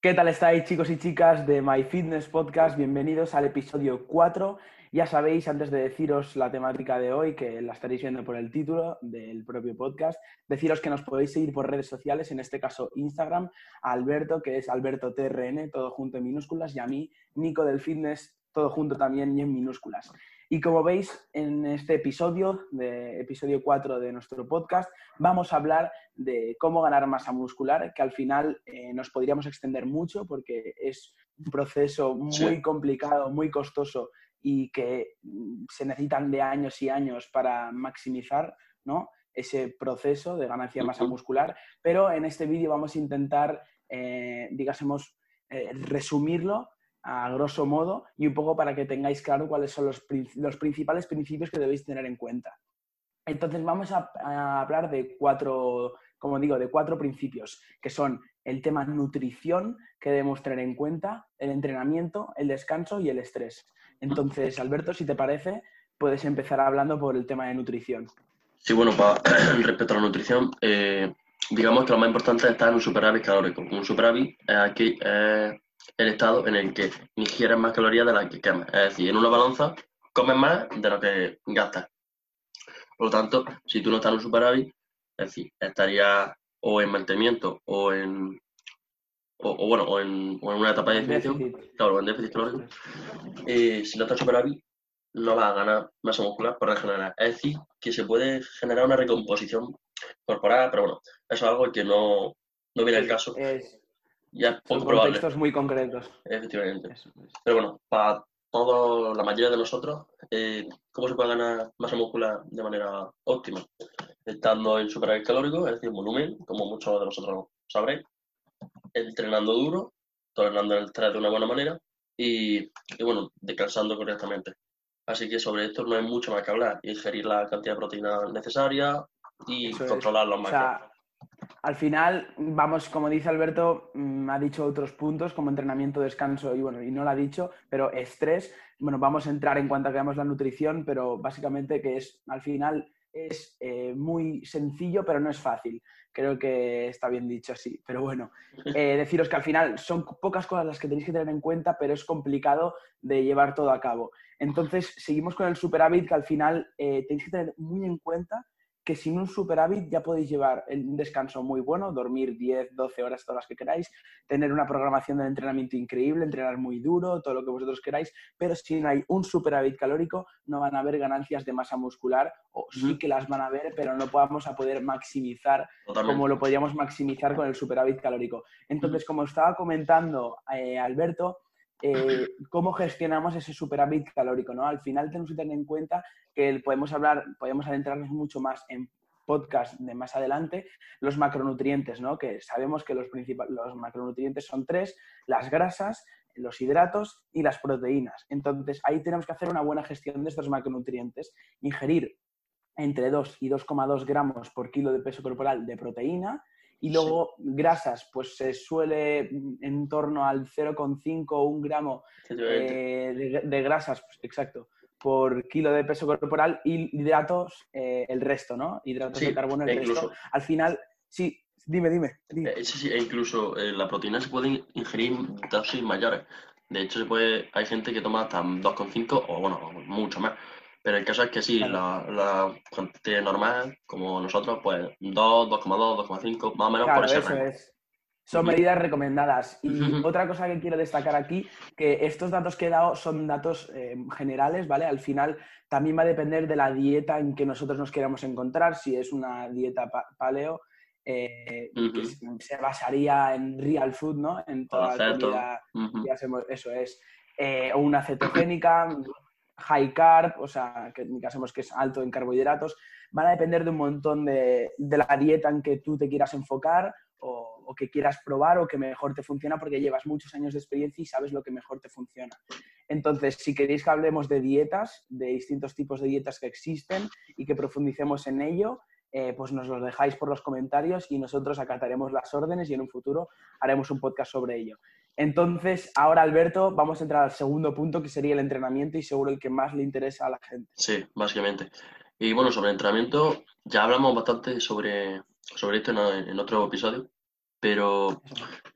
¿Qué tal estáis chicos y chicas de My Fitness Podcast? Bienvenidos al episodio 4. Ya sabéis, antes de deciros la temática de hoy, que la estaréis viendo por el título del propio podcast, deciros que nos podéis seguir por redes sociales, en este caso Instagram, a Alberto, que es Alberto TRN, todo junto en minúsculas, y a mí, Nico del Fitness, todo junto también y en minúsculas. Y como veis, en este episodio, de episodio 4 de nuestro podcast, vamos a hablar de cómo ganar masa muscular, que al final eh, nos podríamos extender mucho porque es un proceso muy complicado, muy costoso y que mm, se necesitan de años y años para maximizar ¿no? ese proceso de ganancia de masa muscular. Pero en este vídeo vamos a intentar, eh, digásemos, eh, resumirlo a grosso modo y un poco para que tengáis claro cuáles son los, los principales principios que debéis tener en cuenta. Entonces vamos a, hablar de cuatro, como digo, de cuatro principios, que son el tema nutrición que debemos tener en cuenta, el entrenamiento, el descanso y el estrés. Entonces, Alberto, si te parece, puedes empezar hablando por el tema de nutrición. Sí, bueno, para, respecto a la nutrición, eh, digamos que lo más importante es estar en un superávit calórico. Un superávit es aquí, el estado en el que ingieres más calorías de las que quemas. Es decir, en una balanza comes más de lo que gastas. Por lo tanto, si tú no estás en un superávit, es decir, estarías o en mantenimiento o en o, bueno, o en, una etapa de definición, claro, en déficit calórico, eh, si no estás superávit, no vas a ganar masa muscular por regenerar. Es decir, que se puede generar una recomposición corporal, pero bueno, eso es algo que no, no viene al caso. Ya poco probable. muy concretos. Efectivamente. Pero bueno, para toda la mayoría de nosotros, eh, ¿cómo se puede ganar masa muscular de manera óptima? Estando en superávit calórico, es decir, volumen, como muchos de nosotros sabréis, entrenando duro, tolerando el estrés de una buena manera y, y, bueno, descansando correctamente. Así que sobre esto no hay mucho más que hablar. Ingerir la cantidad de proteína necesaria y controlar los macros al final, vamos, como dice Alberto, mm, ha dicho otros puntos como entrenamiento, descanso y bueno, y no lo ha dicho, pero estrés. Bueno, vamos a entrar en cuanto veamos la nutrición, pero básicamente que es, al final, es eh, muy sencillo, pero no es fácil. Creo que está bien dicho así. Pero bueno, eh, deciros que al final son pocas cosas las que tenéis que tener en cuenta, pero es complicado de llevar todo a cabo. Entonces, seguimos con el superávit que al final eh, tenéis que tener muy en cuenta que sin un superávit ya podéis llevar un descanso muy bueno, dormir 10, 12 horas, todas las que queráis, tener una programación de entrenamiento increíble, entrenar muy duro, todo lo que vosotros queráis, pero si no hay un superávit calórico, no van a haber ganancias de masa muscular, o sí que las van a haber, pero no vamos a poder maximizar como lo podríamos maximizar con el superávit calórico. Entonces, como estaba comentando eh, Alberto, eh, cómo gestionamos ese superávit calórico, ¿no? Al final tenemos que tener en cuenta que podemos hablar, podemos adentrarnos mucho más en podcast de más adelante, los macronutrientes, ¿no? Que sabemos que los, los macronutrientes son tres, las grasas, los hidratos y las proteínas. Entonces, ahí tenemos que hacer una buena gestión de estos macronutrientes, ingerir entre 2 y 2,2 gramos por kilo de peso corporal de proteína, y luego grasas, pues se suele en torno al 0,5 o 1 gramo eh, de, grasas, pues, exacto, por kilo de peso corporal y hidratos eh, el resto, ¿no? Hidratos de carbono el e resto. Al final, sí, dime, dime. Eh, sí, sí, e incluso la proteína se puede ingerir dosis mayores. De hecho, se puede, hay gente que toma hasta 2,5 o bueno, mucho más. Pero el caso es que sí, la, la cantidad normal, como nosotros, pues 2, 2,2, 2,5, más o menos por ese eso es. Son medidas recomendadas. Y otra cosa que quiero destacar aquí, que estos datos que he dado son datos eh, generales, ¿vale? Al final también va a depender de la dieta en que nosotros nos queramos encontrar, si es una dieta paleo, eh, que se basaría en real food, ¿no? En toda la comida, eso es, eh, o una cetogénica, high carb, o sea, que digamos que es alto en carbohidratos, van a depender de un montón de, la dieta en que tú te quieras enfocar o, que quieras probar o que mejor te funciona porque llevas muchos años de experiencia y sabes lo que mejor te funciona. Entonces, si queréis que hablemos de dietas, de distintos tipos de dietas que existen y que profundicemos en ello, eh, pues nos lo dejáis por los comentarios y nosotros acataremos las órdenes y en un futuro haremos un podcast sobre ello. Entonces, ahora Alberto, vamos a entrar al segundo punto que sería el entrenamiento y seguro el que más le interesa a la gente. Sí, básicamente. Y bueno, sobre entrenamiento, ya hablamos bastante sobre, sobre esto en, otro episodio, Pero,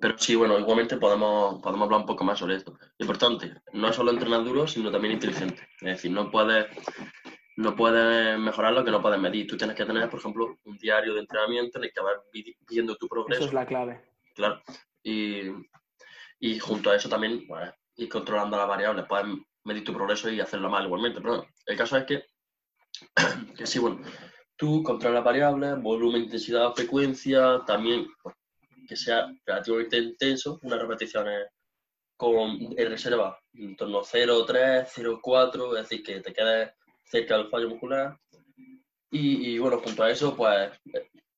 pero sí, bueno, igualmente podemos, podemos hablar un poco más sobre esto. Importante, no solo entrenar duro, sino también inteligente. Es decir, no puedes, no puedes mejorar lo que no puedes medir. Tú tienes que tener, por ejemplo, un diario de entrenamiento en el que vas viendo tu progreso. Eso es la clave. Claro. Y, y junto a eso también, pues, ir controlando las variables. Puedes medir tu progreso y hacerlo mal igualmente. Pero el caso es que, que sí, bueno, tú controlas variables, volumen, intensidad, frecuencia, también pues, que sea relativamente intenso, unas repeticiones con en reserva en torno a 0,3, 0,4, es decir, que te quedes cerca del fallo muscular. Y, bueno, junto a eso, pues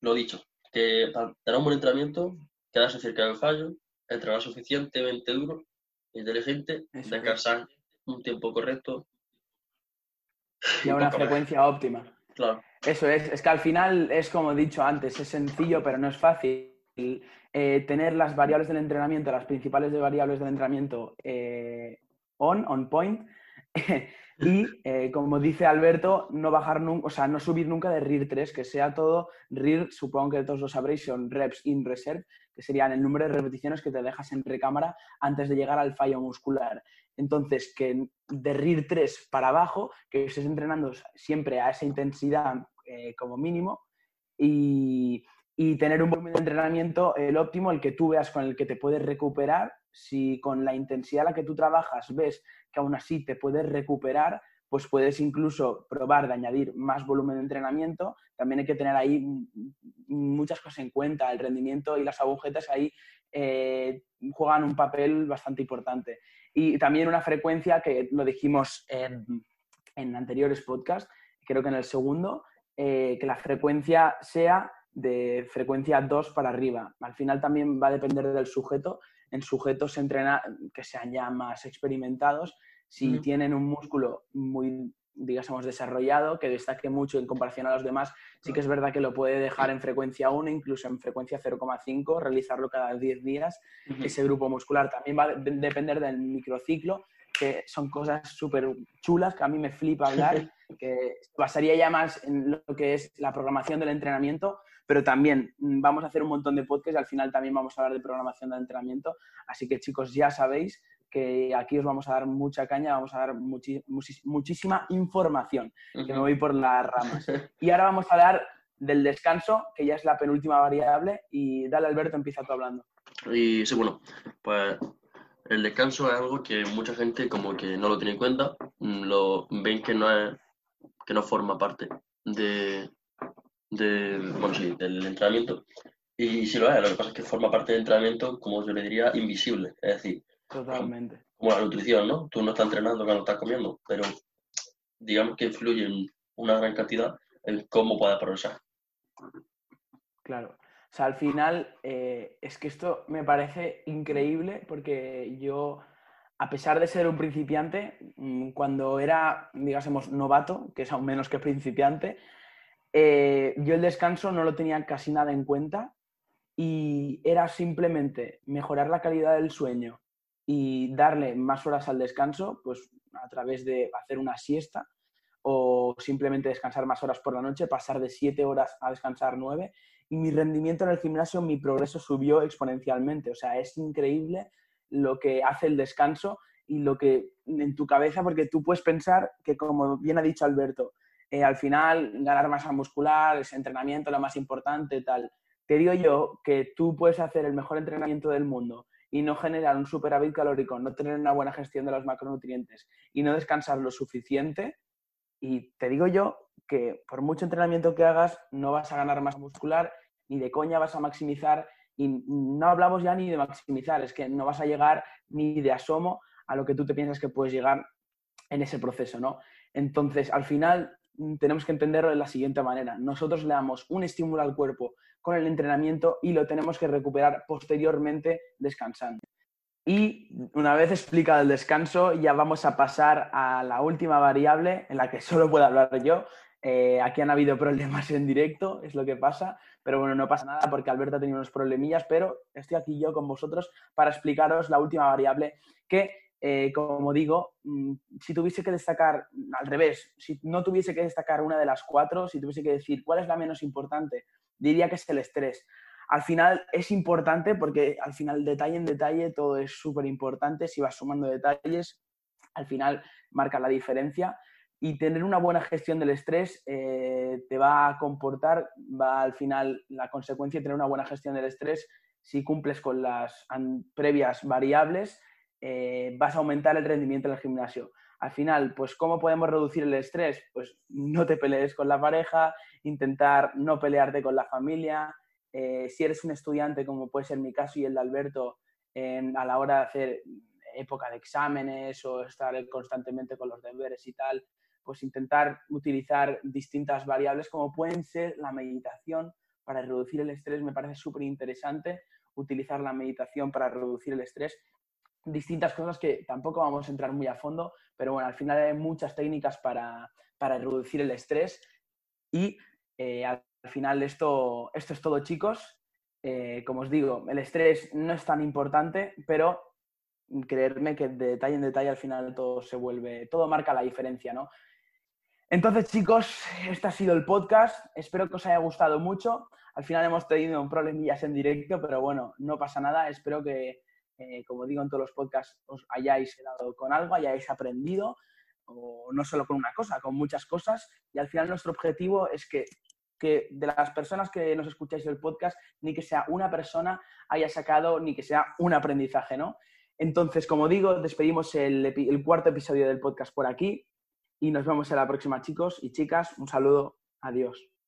lo dicho, que tener un buen entrenamiento, quedarse cerca del fallo, entrenar suficientemente duro, inteligente, descansar un tiempo correcto. Y a una frecuencia óptima. Claro. Eso es, es que al final es como he dicho antes, es sencillo, pero no es fácil. Eh, tener las variables del entrenamiento, las principales variables del entrenamiento eh, on, on point. y eh, como dice Alberto, no bajar nunca, o sea, no subir nunca de RIR 3, que sea todo RIR, supongo que todos lo sabréis, son reps in reserve, que serían el número de repeticiones que te dejas en recámara antes de llegar al fallo muscular. Entonces, que de RIR 3 para abajo, que estés entrenando siempre a esa intensidad como mínimo y, y tener un volumen de entrenamiento el óptimo, el que tú veas con el que te puedes recuperar. Si con la intensidad a la que tú trabajas ves que aún así te puedes recuperar, pues puedes incluso probar de añadir más volumen de entrenamiento. También hay que tener ahí muchas cosas en cuenta. El rendimiento y las agujetas ahí eh, juegan un papel bastante importante. Y también una frecuencia que lo dijimos en, anteriores podcasts, creo que en el segundo, eh, que la frecuencia sea de frecuencia 2 para arriba. Al final también va a depender del sujeto. En sujetos que sean ya más experimentados, si tienen un músculo muy, digamos, desarrollado, que destaque mucho en comparación a los demás, sí que es verdad que lo puede dejar en frecuencia 1, incluso en frecuencia 0,5, realizarlo cada 10 días. Ese grupo muscular también va a depender del microciclo, que son cosas súper chulas que a mí me flipa hablar, que basaría ya más en lo que es la programación del entrenamiento, pero también mm, vamos a hacer un montón de podcasts y al final también vamos a hablar de programación de entrenamiento. Así que chicos, ya sabéis que aquí os vamos a dar mucha caña, vamos a dar muchísima información, que me voy por las ramas. Y ahora vamos a hablar del descanso, que ya es la penúltima variable, y dale Alberto, empieza tú hablando. Y sí, bueno, pues el descanso es algo que mucha gente como que no lo tiene en cuenta, mm, lo ven que no es que no forma parte de, de, bueno, sí, del entrenamiento. Y si lo es, lo que pasa es que forma parte del entrenamiento, como yo le diría, invisible. Es decir, Totalmente. como la nutrición, ¿no? Tú no estás entrenando cuando estás comiendo, pero digamos que influye en una gran cantidad en cómo puedes progresar. Claro. O sea, al final, eh, es que esto me parece increíble porque yo, a pesar de ser un principiante, mm, cuando era, digásemos, novato, que es aún menos que principiante, eh, yo el descanso no lo tenía casi nada en cuenta y era simplemente mejorar la calidad del sueño y darle más horas al descanso, pues a través de hacer una siesta o simplemente descansar más horas por la noche, pasar de siete horas a descansar nueve y mi rendimiento en el gimnasio, mi progreso subió exponencialmente. O sea, es increíble lo que hace el descanso y lo que en tu cabeza, porque tú puedes pensar que, como bien ha dicho Alberto, eh, al final ganar masa muscular, ese entrenamiento lo más importante, tal. Te digo yo que tú puedes hacer el mejor entrenamiento del mundo y no generar un superávit calórico, no tener una buena gestión de los macronutrientes y no descansar lo suficiente. Y te digo yo que por mucho entrenamiento que hagas, no vas a ganar masa muscular, ni de coña vas a maximizar, y no hablamos ya ni de maximizar, es que no vas a llegar ni de asomo a lo que tú te piensas que puedes llegar en ese proceso, ¿no? Entonces, al final, tenemos que entenderlo de la siguiente manera. Nosotros le damos un estímulo al cuerpo con el entrenamiento y lo tenemos que recuperar posteriormente descansando. Y una vez explicado el descanso, ya vamos a pasar a la última variable en la que solo puedo hablar yo. Eh, aquí han habido problemas en directo, es lo que pasa, pero bueno, no pasa nada porque Alberto ha tenido unos problemillas, pero estoy aquí yo con vosotros para explicaros la última variable que eh, como digo, mm, si tuviese que destacar, al revés, si no tuviese que destacar una de las cuatro, si tuviese que decir cuál es la menos importante, diría que es el estrés. al final es importante porque al final detalle en detalle todo es súper importante. Si vas sumando detalles, al final marca la diferencia. Y tener una buena gestión del estrés eh, te va a comportar, va al final la consecuencia de tener una buena gestión del estrés si cumples con las previas variables, eh, vas a aumentar el rendimiento del gimnasio. Al final, pues, ¿cómo podemos reducir el estrés? Pues no te pelees con la pareja, intentar no pelearte con la familia. Eh, si eres un estudiante, como puede ser mi caso y el de Alberto, a la hora de hacer época de exámenes o estar constantemente con los deberes y tal, pues intentar utilizar distintas variables como pueden ser la meditación para reducir el estrés. Me parece súper interesante utilizar la meditación para reducir el estrés. Distintas cosas que tampoco vamos a entrar muy a fondo, pero bueno, al final hay muchas técnicas para, reducir el estrés y eh, al final esto, esto es todo chicos. Eh, como os digo, el estrés no es tan importante, pero creerme que de detalle en detalle al final todo se vuelve, todo marca la diferencia, ¿no? Entonces, chicos, este ha sido el podcast. Espero que os haya gustado mucho. Al final hemos tenido un problemillas en directo, pero bueno, no pasa nada. Espero que, eh, como digo en todos los podcasts, os hayáis quedado con algo, hayáis aprendido, o no solo con una cosa, con muchas cosas. Y al final nuestro objetivo es que, que de las personas que nos escucháis el podcast, ni que sea una persona haya sacado, ni que sea un aprendizaje, ¿no? Entonces, como digo, despedimos el, cuarto episodio del podcast por aquí y nos vemos en la próxima, chicos y chicas. Un saludo. Adiós.